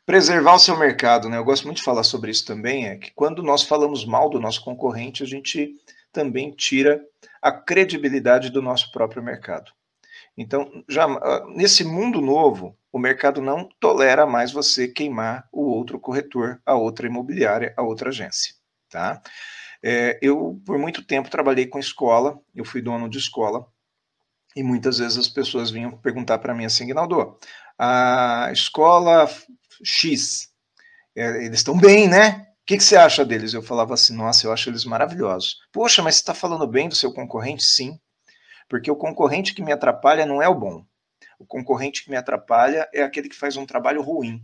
Preservar o seu mercado, né? Eu gosto muito de falar sobre isso também, é que quando nós falamos mal do nosso concorrente, a gente também tira a credibilidade do nosso próprio mercado. Então, já ah, nesse mundo novo, o mercado não tolera mais você queimar o outro corretor, a outra imobiliária, a outra agência, tá? É, eu, por muito tempo, trabalhei com escola, eu fui dono de escola, e muitas vezes as pessoas vinham perguntar para mim assim, Guinaldo, a escola X, é, eles estão bem, né? O que, que, você acha deles? Eu falava assim, nossa, eu acho eles maravilhosos. Poxa, mas você está falando bem do seu concorrente? Sim, porque o concorrente que me atrapalha não é o bom. O concorrente que me atrapalha é aquele que faz um trabalho ruim.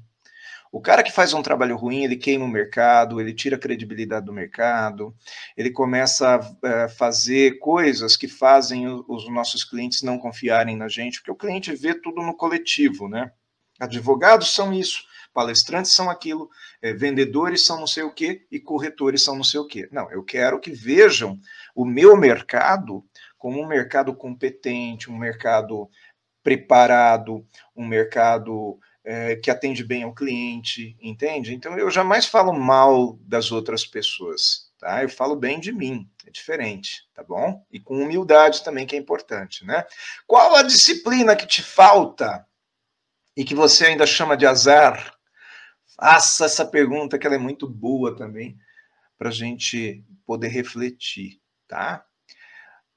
O cara que faz um trabalho ruim, ele queima o mercado, ele tira a credibilidade do mercado, ele começa a é, fazer coisas que fazem os nossos clientes não confiarem na gente, porque o cliente vê tudo no coletivo, né? Advogados são isso, palestrantes são aquilo, é, vendedores são não sei o quê e corretores são não sei o quê. Não, eu quero que vejam o meu mercado como um mercado competente, um mercado preparado, um mercado é, que atende bem ao cliente, entende? Então eu jamais falo mal das outras pessoas, tá? Eu falo bem de mim, é diferente, tá bom? E com humildade também, que é importante, né? Qual a disciplina que te falta e que você ainda chama de azar? Faça essa pergunta, que ela é muito boa também, para a gente poder refletir, tá?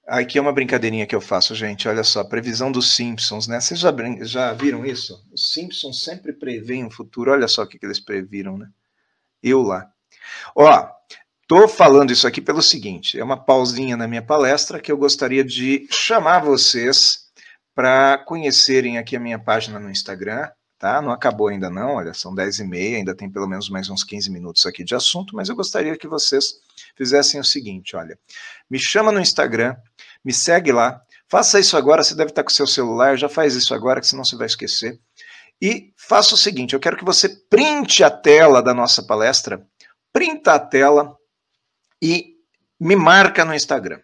Aqui é uma brincadeirinha que eu faço, gente. Olha só, previsão dos Simpsons, né? Vocês já, já viram isso? Os Simpsons sempre preveem o futuro. Olha só o que, que eles previram, né? Eu lá. Ó, tô falando isso aqui pelo seguinte: é uma pausinha na minha palestra que eu gostaria de chamar vocês para conhecerem aqui a minha página no Instagram, tá? Não acabou ainda não, olha, são 10 e meia, ainda tem pelo menos mais uns 15 minutos aqui de assunto, mas eu gostaria que vocês fizessem o seguinte, olha, me chama no Instagram, me segue lá, faça isso agora, você deve estar com seu celular, já faz isso agora, que senão você vai esquecer. E faça o seguinte, eu quero que você printe a tela da nossa palestra, printa a tela e me marca no Instagram,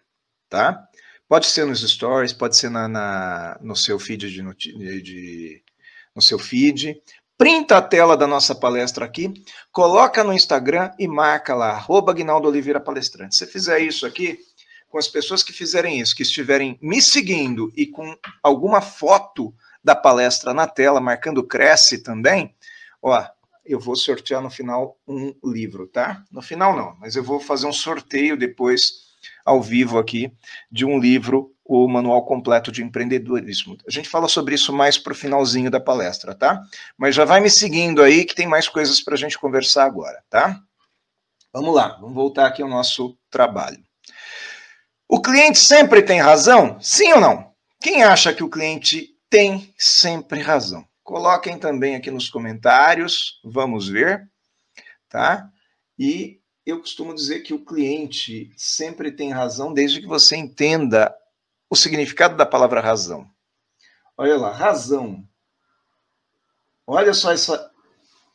tá? Pode ser nos stories, pode ser na, na no seu feed de, de, no seu feed. Printa a tela da nossa palestra aqui, coloca no Instagram e marca lá, arroba Guinaldo Oliveira Palestrante. Se você fizer isso aqui, com as pessoas que fizerem isso, que estiverem me seguindo e com alguma foto da palestra na tela, marcando Cresce também, ó, eu vou sortear no final um livro, tá? No final não, mas eu vou fazer um sorteio depois ao vivo aqui de um livro o Manual Completo de Empreendedorismo. A gente fala sobre isso mais para o finalzinho da palestra, tá? Mas já vai me seguindo aí que tem mais coisas para a gente conversar agora, tá? Vamos lá, vamos voltar aqui ao nosso trabalho. O cliente sempre tem razão? Sim ou não? Quem acha que o cliente tem sempre razão? Coloquem também aqui nos comentários, vamos ver, tá? E eu costumo dizer que o cliente sempre tem razão desde que você entenda o significado da palavra razão. Olha lá, razão. Olha só essa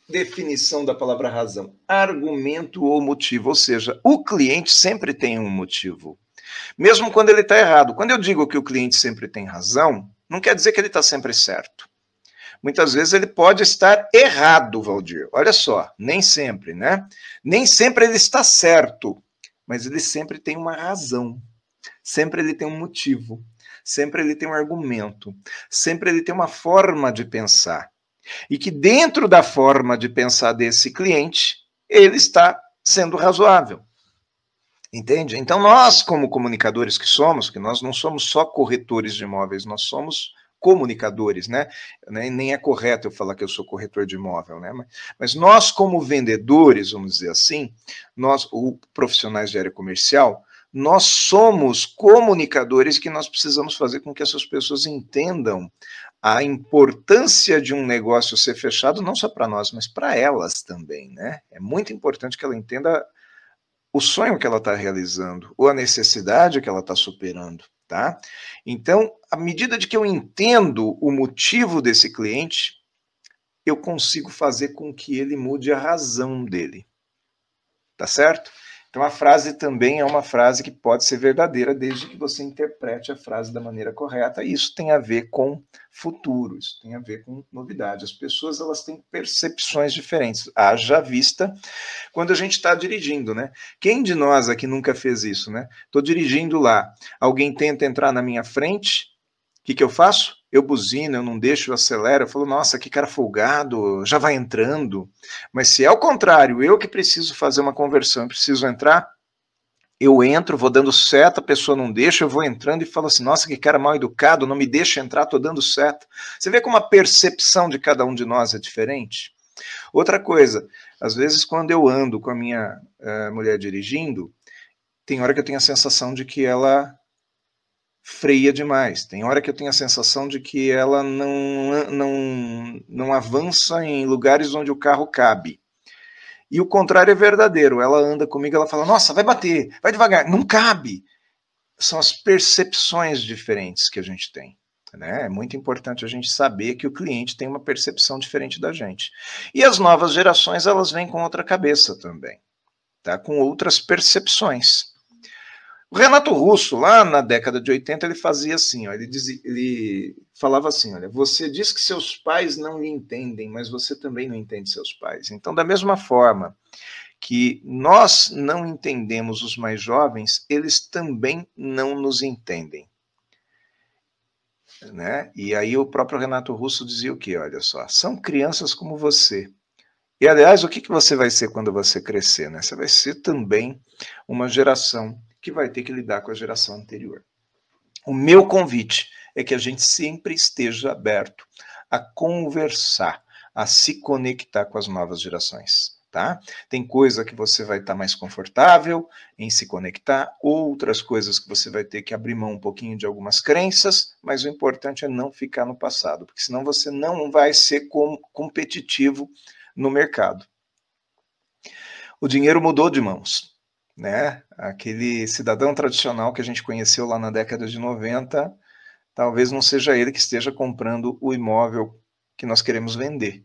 definição da palavra razão: argumento ou motivo. Ou seja, o cliente sempre tem um motivo, mesmo quando ele está errado. Quando eu digo que o cliente sempre tem razão, não quer dizer que ele está sempre certo. Muitas vezes ele pode estar errado, Valdir. Olha só, nem sempre, né? Nem sempre ele está certo, mas ele sempre tem uma razão. Sempre ele tem um motivo, sempre ele tem um argumento, sempre ele tem uma forma de pensar. E que dentro da forma de pensar desse cliente, ele está sendo razoável. Entende? Então, nós, como comunicadores que somos, que nós não somos só corretores de imóveis, nós somos comunicadores, né? Nem é correto eu falar que eu sou corretor de imóvel, né? Mas nós, como vendedores, vamos dizer assim, nós, ou profissionais de área comercial, nós somos comunicadores que nós precisamos fazer com que essas pessoas entendam a importância de um negócio ser fechado, não só para nós, mas para elas também, né? É muito importante que ela entenda o sonho que ela está realizando, ou a necessidade que ela está superando tá? Então, à medida de que eu entendo o motivo desse cliente, eu consigo fazer com que ele mude a razão dele. Tá certo? Então a frase também é uma frase que pode ser verdadeira desde que você interprete a frase da maneira correta. E isso tem a ver com futuro, isso tem a ver com novidade. As pessoas elas têm percepções diferentes. Haja vista quando a gente está dirigindo, né? Quem de nós aqui nunca fez isso, né? Estou dirigindo lá, alguém tenta entrar na minha frente, o que, que eu faço? Eu buzino, eu não deixo, eu acelero, eu falo, nossa, que cara folgado, já vai entrando. Mas se é o contrário, eu que preciso fazer uma conversão, preciso entrar, eu entro, vou dando seta, a pessoa não deixa, eu vou entrando e falo assim, nossa, que cara mal educado, não me deixa entrar, tô dando seta. Você vê como a percepção de cada um de nós é diferente? Outra coisa, às vezes quando eu ando com a minha uh, mulher dirigindo, tem hora que eu tenho a sensação de que ela freia demais. Tem hora que eu tenho a sensação de que ela não, não, não avança em lugares onde o carro cabe. E o contrário é verdadeiro. Ela anda comigo, ela fala: Nossa, vai bater, vai devagar. Não cabe. São as percepções diferentes que a gente tem. Né? É muito importante a gente saber que o cliente tem uma percepção diferente da gente. E as novas gerações, elas vêm com outra cabeça também, tá? com outras percepções. O Renato Russo, lá na década de 80, ele fazia assim, ó, ele, dizia, ele falava assim, olha, você diz que seus pais não lhe entendem, mas você também não entende seus pais. Então, da mesma forma que nós não entendemos os mais jovens, eles também não nos entendem. Né? E aí o próprio Renato Russo dizia o quê? Olha só, são crianças como você. E, aliás, o que, que você vai ser quando você crescer? Né? Você vai ser também uma geração que vai ter que lidar com a geração anterior. O meu convite é que a gente sempre esteja aberto a conversar, a se conectar com as novas gerações. Tá? Tem coisa que você vai estar tá mais confortável em se conectar, outras coisas que você vai ter que abrir mão um pouquinho de algumas crenças, mas o importante é não ficar no passado, porque senão você não vai ser com, competitivo no mercado. O dinheiro mudou de mãos né? Aquele cidadão tradicional que a gente conheceu lá na década de 90, talvez não seja ele que esteja comprando o imóvel que nós queremos vender.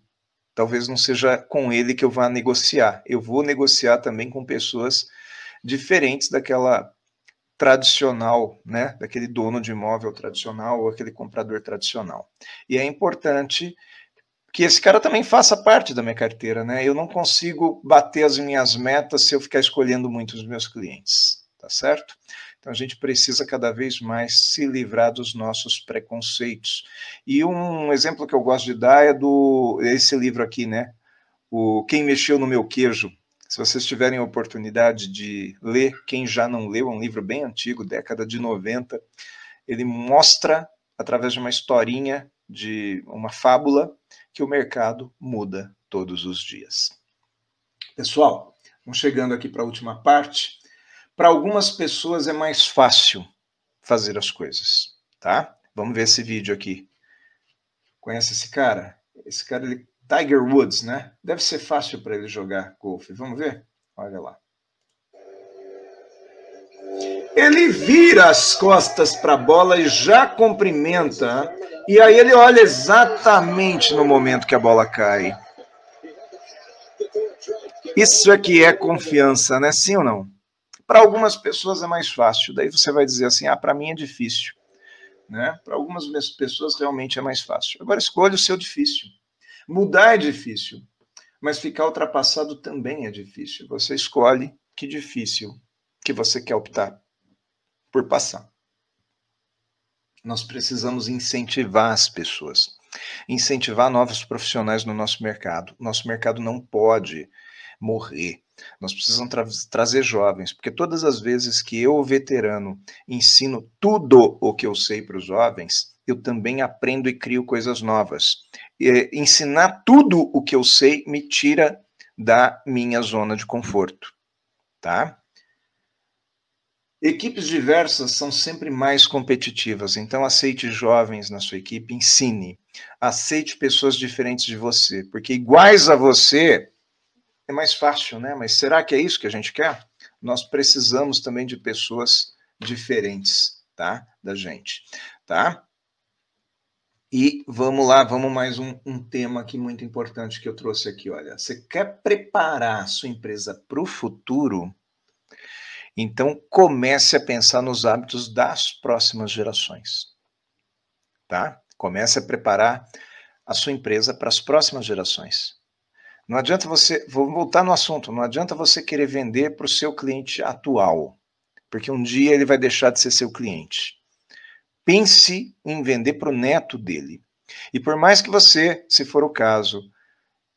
Talvez não seja com ele que eu vá negociar. Eu vou negociar também com pessoas diferentes daquela tradicional, né, daquele dono de imóvel tradicional ou aquele comprador tradicional. E é importante que esse cara também faça parte da minha carteira, né? Eu não consigo bater as minhas metas se eu ficar escolhendo muito os meus clientes, tá certo? Então a gente precisa cada vez mais se livrar dos nossos preconceitos. E um exemplo que eu gosto de dar é do esse livro aqui, né? O Quem mexeu no meu queijo. Se vocês tiverem a oportunidade de ler, quem já não leu, é um livro bem antigo, década de 90, ele mostra através de uma historinha de uma fábula que o mercado muda todos os dias. Pessoal, vamos chegando aqui para a última parte. Para algumas pessoas é mais fácil fazer as coisas, tá? Vamos ver esse vídeo aqui. Conhece esse cara? Esse cara, ele, Tiger Woods, né? Deve ser fácil para ele jogar golfe. Vamos ver? Olha lá. Ele vira as costas para a bola e já cumprimenta e aí ele olha exatamente no momento que a bola cai. Isso aqui é confiança, né? Sim ou não? Para algumas pessoas é mais fácil. Daí você vai dizer assim: ah, para mim é difícil. Né? Para algumas pessoas realmente é mais fácil. Agora escolha o seu difícil. Mudar é difícil, mas ficar ultrapassado também é difícil. Você escolhe que difícil que você quer optar por passar nós precisamos incentivar as pessoas. incentivar novos profissionais no nosso mercado. Nosso mercado não pode morrer. Nós precisamos tra trazer jovens, porque todas as vezes que eu, veterano, ensino tudo o que eu sei para os jovens, eu também aprendo e crio coisas novas. E, ensinar tudo o que eu sei me tira da minha zona de conforto, tá? Equipes diversas são sempre mais competitivas, então aceite jovens na sua equipe, ensine. Aceite pessoas diferentes de você, porque iguais a você é mais fácil, né? Mas será que é isso que a gente quer? Nós precisamos também de pessoas diferentes, tá? Da gente, tá? E vamos lá, vamos mais um, um tema aqui muito importante que eu trouxe aqui. Olha, você quer preparar a sua empresa para o futuro? Então comece a pensar nos hábitos das próximas gerações, tá? Comece a preparar a sua empresa para as próximas gerações. Não adianta você, vou voltar no assunto, não adianta você querer vender para o seu cliente atual, porque um dia ele vai deixar de ser seu cliente. Pense em vender para o neto dele. E por mais que você, se for o caso,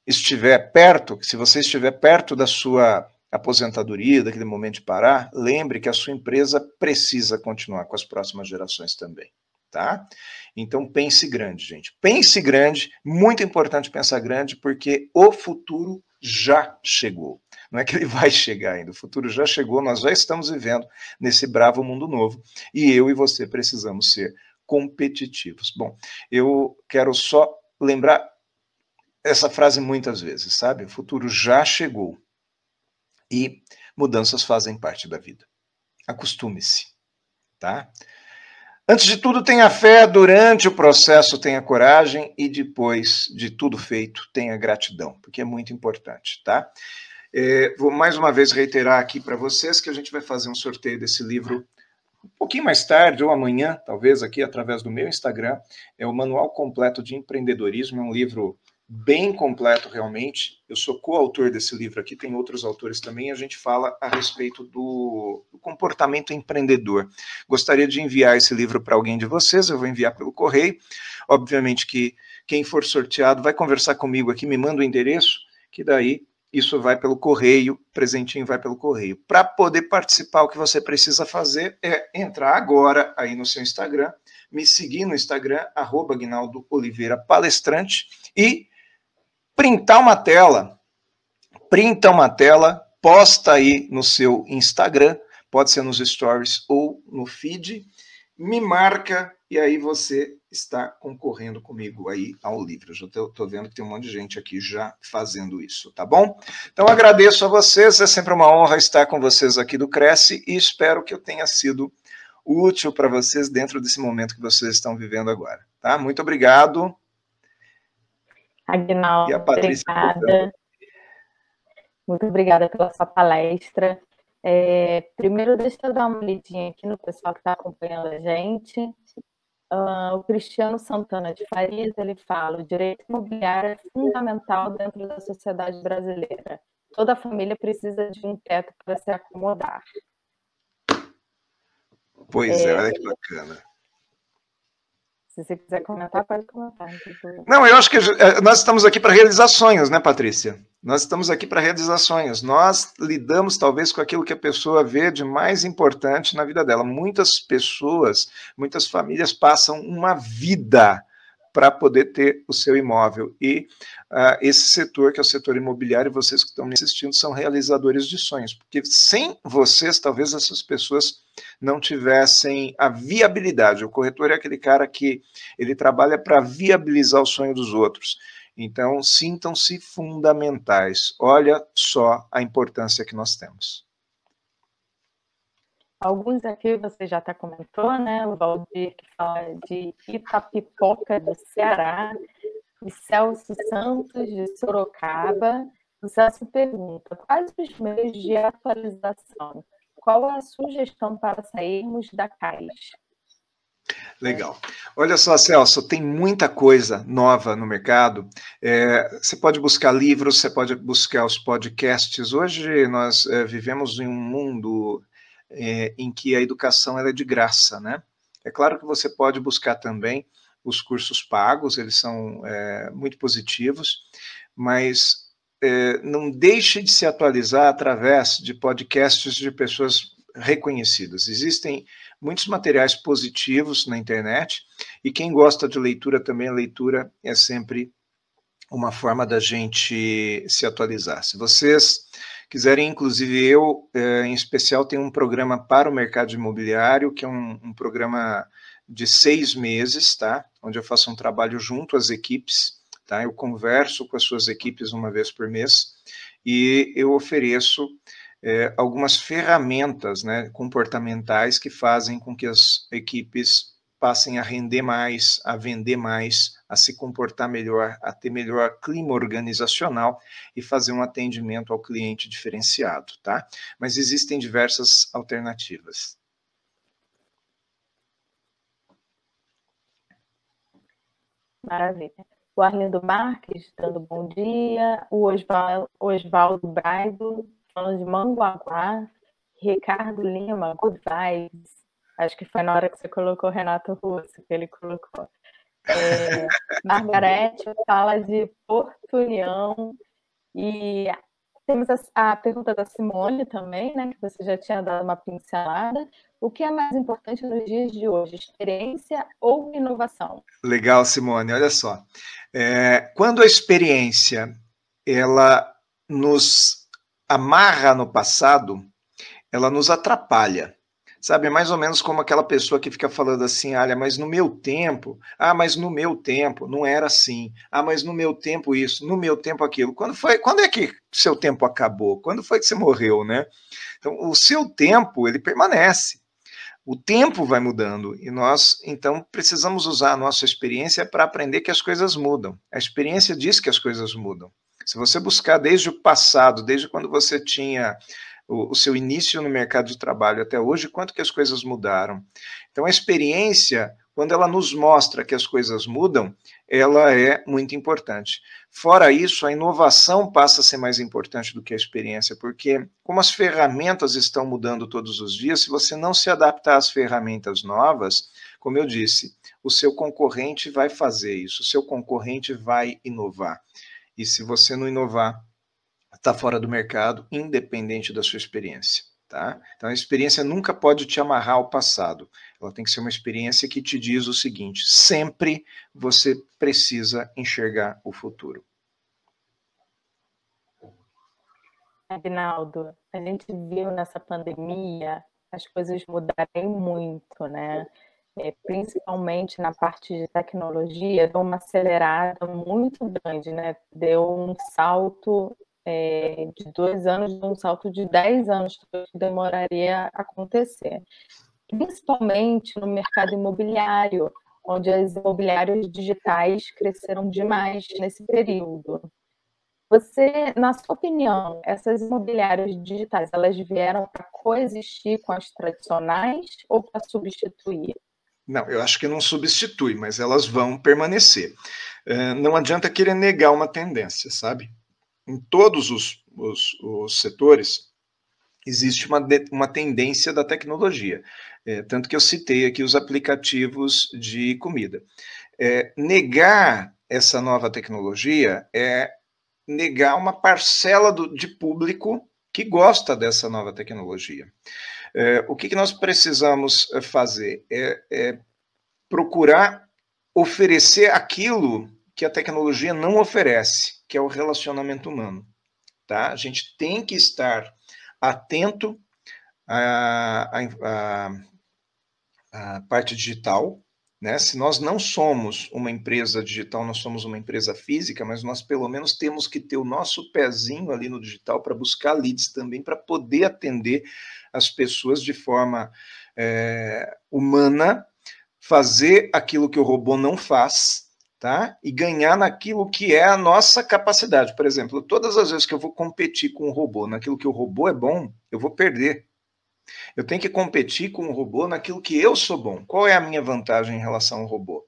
estiver perto, se você estiver perto da sua aposentadoria, daquele momento de parar, lembre que a sua empresa precisa continuar com as próximas gerações também tá? Então pense grande, gente. Pense grande, muito importante pensar grande, porque o futuro já chegou. Não é que ele vai chegar ainda, o futuro já chegou, nós já estamos vivendo nesse bravo mundo novo e eu e você precisamos ser competitivos. Bom, eu quero só lembrar essa frase muitas vezes, sabe? O futuro já chegou e mudanças fazem parte da vida. Acostume-se, tá? Antes de tudo, tenha fé, durante o processo, tenha coragem e depois de tudo feito, tenha gratidão, porque é muito importante, tá? É, vou mais uma vez reiterar aqui para vocês que a gente vai fazer um sorteio desse livro um pouquinho mais tarde ou amanhã, talvez aqui através do meu Instagram. É o Manual Completo de Empreendedorismo, é um livro bem completo realmente. Eu sou coautor desse livro aqui, tem outros autores também. A gente fala a respeito do, do comportamento empreendedor. Gostaria de enviar esse livro para alguém de vocês, eu vou enviar pelo correio. Obviamente que quem for sorteado vai conversar comigo aqui, me manda o endereço, que daí isso vai pelo correio, presentinho vai pelo correio. Para poder participar, o que você precisa fazer é entrar agora aí no seu Instagram, me seguir no Instagram, arroba Palestrante, e printar uma tela, printa uma tela, posta aí no seu Instagram, pode ser nos stories ou no feed, me marca e aí você está concorrendo comigo aí ao livro. Já estou vendo que tem um monte de gente aqui já fazendo isso, tá bom? Então agradeço a vocês, é sempre uma honra estar com vocês aqui do Cresce e espero que eu tenha sido útil para vocês dentro desse momento que vocês estão vivendo agora, tá? Muito obrigado. Agnaldo, obrigada. Muito obrigada pela sua palestra. É, primeiro, deixa eu dar uma lidinha aqui no pessoal que está acompanhando a gente. Uh, o Cristiano Santana de Farias, ele fala, o direito imobiliário é fundamental dentro da sociedade brasileira. Toda família precisa de um teto para se acomodar. Pois é, é olha que bacana. Se você quiser comentar, pode comentar. Não, eu acho que eh, nós estamos aqui para realizar sonhos, né, Patrícia? Nós estamos aqui para realizar sonhos. Nós lidamos, talvez, com aquilo que a pessoa vê de mais importante na vida dela. Muitas pessoas, muitas famílias passam uma vida para poder ter o seu imóvel. E uh, esse setor, que é o setor imobiliário, vocês que estão me assistindo, são realizadores de sonhos, porque sem vocês, talvez essas pessoas não tivessem a viabilidade. O corretor é aquele cara que ele trabalha para viabilizar o sonho dos outros. Então, sintam-se fundamentais. Olha só a importância que nós temos. Alguns aqui você já até comentou, né? O Valdir que fala de Itapipoca do Ceará, o Celso Santos de Sorocaba. O Celso pergunta: quais os meios de atualização? Qual a sugestão para sairmos da caixa? Legal. Olha só, Celso, tem muita coisa nova no mercado. É, você pode buscar livros, você pode buscar os podcasts. Hoje nós é, vivemos em um mundo é, em que a educação é de graça, né? É claro que você pode buscar também os cursos pagos, eles são é, muito positivos, mas é, não deixe de se atualizar através de podcasts de pessoas reconhecidas. Existem muitos materiais positivos na internet e quem gosta de leitura também, a leitura é sempre uma forma da gente se atualizar. Se vocês quiserem, inclusive eu, é, em especial, tenho um programa para o mercado imobiliário, que é um, um programa de seis meses, tá? Onde eu faço um trabalho junto às equipes, tá? Eu converso com as suas equipes uma vez por mês e eu ofereço é, algumas ferramentas né, comportamentais que fazem com que as equipes passem a render mais, a vender mais, a se comportar melhor, a ter melhor clima organizacional e fazer um atendimento ao cliente diferenciado, tá? Mas existem diversas alternativas. Maravilha. O Arlindo Marques dando bom dia, o Osvaldo Braido falando de Manguaguá, Ricardo Lima, Good Vibes, acho que foi na hora que você colocou Renato Russo, que ele colocou. É, Margarete fala de Porto União, e temos a, a, pergunta da Simone também, né, que você já tinha dado uma pincelada. O que é mais importante nos dias de hoje, experiência ou inovação? Legal, Simone. Olha só, é, quando a experiência ela nos amarra no passado, ela nos atrapalha. Sabe, é mais ou menos como aquela pessoa que fica falando assim, olha, mas no meu tempo, ah, mas no meu tempo, não era assim. Ah, mas no meu tempo isso, no meu tempo aquilo. Quando foi, quando é que seu tempo acabou? Quando foi que você morreu, né? Então, o seu tempo, ele permanece. O tempo vai mudando e nós, então, precisamos usar a nossa experiência para aprender que as coisas mudam. A experiência diz que as coisas mudam. Se você buscar desde o passado, desde quando você tinha o, seu início no mercado de trabalho até hoje, quanto que as coisas mudaram. Então, a experiência, quando ela nos mostra que as coisas mudam, ela é muito importante. Fora isso, a inovação passa a ser mais importante do que a experiência, porque como as ferramentas estão mudando todos os dias, se você não se adaptar às ferramentas novas, como eu disse, o seu concorrente vai fazer isso, o seu concorrente vai inovar. E se você não inovar, está fora do mercado, independente da sua experiência. Tá? Então, a experiência nunca pode te amarrar ao passado. Ela tem que ser uma experiência que te diz o seguinte: sempre você precisa enxergar o futuro. Agnaldo, a gente viu nessa pandemia as coisas mudarem muito, né? É, principalmente na parte de tecnologia, deu uma acelerada muito grande, né? Deu um salto é, de dois anos de um salto de dez anos que demoraria a acontecer. Principalmente no mercado imobiliário, onde as imobiliárias digitais cresceram demais nesse período. Você, na sua opinião, essas imobiliárias digitais, elas vieram para coexistir com as tradicionais ou para substituir? Não, eu acho que não substitui, mas elas vão permanecer. É, não adianta querer negar uma tendência, sabe? Em todos os, os, os setores, existe uma, uma tendência da tecnologia. É, tanto que eu citei aqui os aplicativos de comida. É, negar essa nova tecnologia é negar uma parcela do, de público que gosta dessa nova tecnologia. É, o que, que, nós precisamos fazer? É, é procurar oferecer aquilo que a tecnologia não oferece que é o relacionamento humano. Tá? A gente tem que estar atento à, à, à parte digital. Né? Se nós não somos uma empresa digital, nós somos uma empresa física, mas nós pelo menos temos que ter o nosso pezinho ali no digital para buscar leads também, para poder atender as pessoas de forma é, humana, fazer aquilo que o robô não faz, tá? E ganhar naquilo que é a nossa capacidade. Por exemplo, todas as vezes que eu vou competir com o robô naquilo que o robô é bom, eu vou perder. Eu tenho que competir com o robô naquilo que eu sou bom. Qual é a minha vantagem em relação ao robô?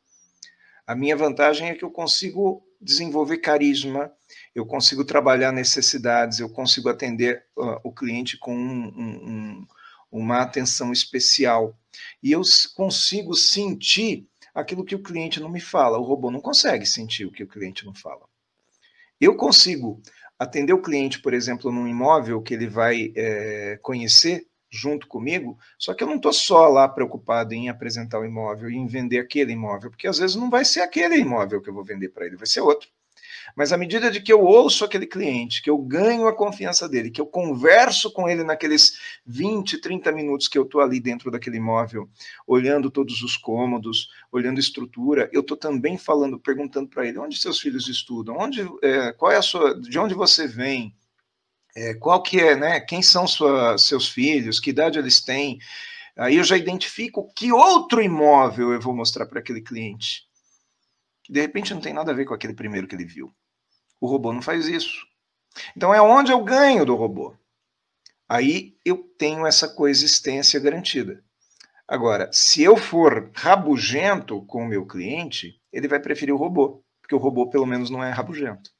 A minha vantagem é que eu consigo desenvolver carisma, eu consigo trabalhar necessidades, eu consigo atender uh, o cliente com um, um, uma atenção especial. E eu consigo sentir aquilo que o cliente não me fala. O robô não consegue sentir o que o cliente não fala. Eu consigo atender o cliente, por exemplo, num imóvel que ele vai é, conhecer junto comigo, só que eu não estou só lá preocupado em apresentar o imóvel e em vender aquele imóvel, porque às vezes não vai ser aquele imóvel que eu vou vender para ele, vai ser outro. Mas à medida de que eu ouço aquele cliente, que eu ganho a confiança dele, que eu converso com ele naqueles 20, 30 minutos que eu estou ali dentro daquele imóvel, olhando todos os cômodos, olhando estrutura, eu estou também falando, perguntando para ele onde seus filhos estudam, onde, é, qual é a sua, de onde você vem, é, qual que é, né? Quem são sua, seus filhos, que idade eles têm. Aí eu já identifico que outro imóvel eu vou mostrar para aquele cliente. De repente não tem nada a ver com aquele primeiro que ele viu. O robô não faz isso. Então é onde eu ganho do robô. Aí eu tenho essa coexistência garantida. Agora, se eu for rabugento com o meu cliente, ele vai preferir o robô, porque o robô pelo menos não é rabugento.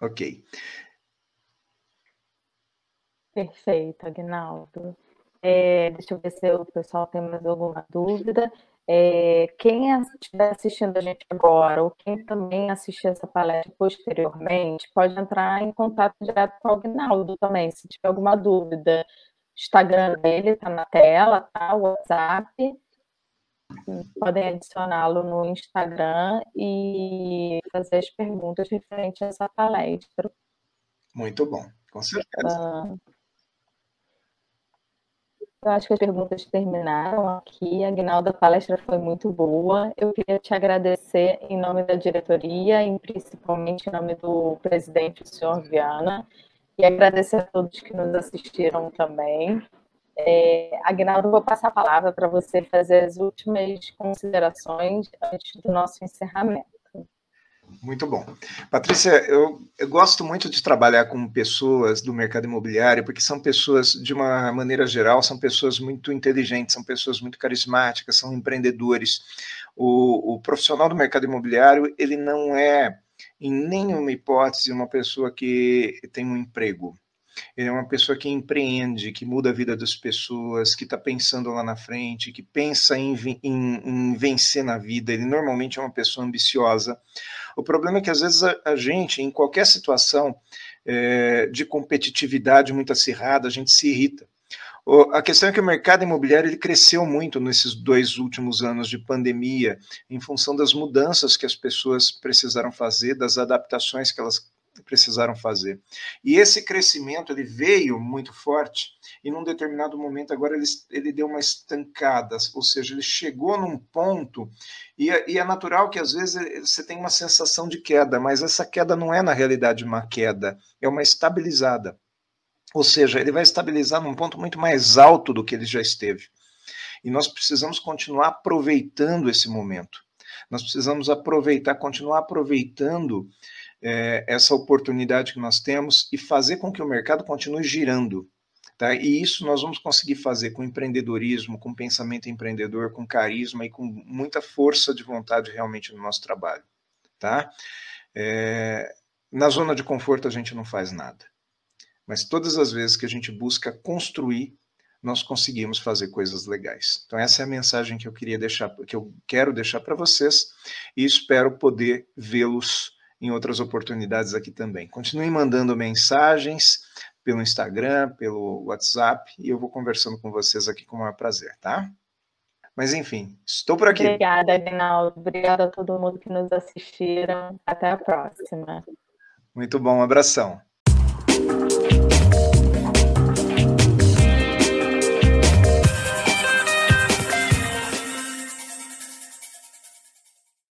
Ok. Perfeito, Agnaldo. É, deixa eu ver se o pessoal tem mais alguma dúvida. É, quem estiver assistindo a gente agora, ou quem também assistir essa palestra posteriormente, pode entrar em contato direto com o Agnaldo também, se tiver alguma dúvida. O Instagram dele está na tela, tá? O WhatsApp podem adicioná-lo no Instagram e fazer as perguntas referentes a essa palestra. Muito bom, com certeza. Uh, eu acho que as perguntas terminaram aqui. Aguinaldo, a palestra foi muito boa. Eu queria te agradecer em nome da diretoria e principalmente em nome do presidente, o senhor Viana, e agradecer a todos que nos assistiram também. É, Agnaldo, vou passar a palavra para você fazer as últimas considerações antes do nosso encerramento. Muito bom. Patrícia, eu, eu, gosto muito de trabalhar com pessoas do mercado imobiliário, porque são pessoas, de uma maneira geral, são pessoas muito inteligentes, são pessoas muito carismáticas, são empreendedores. O, o profissional do mercado imobiliário, ele não é, em nenhuma hipótese, uma pessoa que tem um emprego ele é uma pessoa que empreende, que muda a vida das pessoas, que está pensando lá na frente, que pensa em, em, em, vencer na vida. Ele normalmente é uma pessoa ambiciosa. O problema é que às vezes a, a gente, em qualquer situação é, de competitividade muito acirrada, a gente se irrita. A questão é que o mercado imobiliário ele cresceu muito nesses dois últimos anos de pandemia, em função das mudanças que as pessoas precisaram fazer, das adaptações que elas precisaram fazer. E esse crescimento ele veio muito forte e num determinado momento agora ele, ele deu uma estancada, ou seja, ele chegou num ponto e, é, e é natural que às vezes você tem uma sensação de queda, mas essa queda não é na realidade uma queda, é uma estabilizada. Ou seja, ele vai estabilizar num ponto muito mais alto do que ele já esteve. E nós precisamos continuar aproveitando esse momento. Nós precisamos aproveitar, continuar aproveitando é, essa oportunidade que nós temos e fazer com que o mercado continue girando. Tá? E isso nós vamos conseguir fazer com empreendedorismo, com pensamento empreendedor, com carisma e com muita força de vontade realmente no nosso trabalho. Tá? É, na zona de conforto a gente não faz nada. Mas todas as vezes que a gente busca construir, nós conseguimos fazer coisas legais. Então essa é a mensagem que eu queria deixar, que eu quero deixar para vocês e espero poder vê-los em outras oportunidades aqui também. Continue mandando mensagens pelo Instagram, pelo WhatsApp, e eu vou conversando com vocês aqui com o maior prazer, tá? Mas enfim, estou por aqui. Obrigada, Aguinaldo. Obrigada a todo mundo que nos assistiram. Até a próxima. Muito bom, um abração.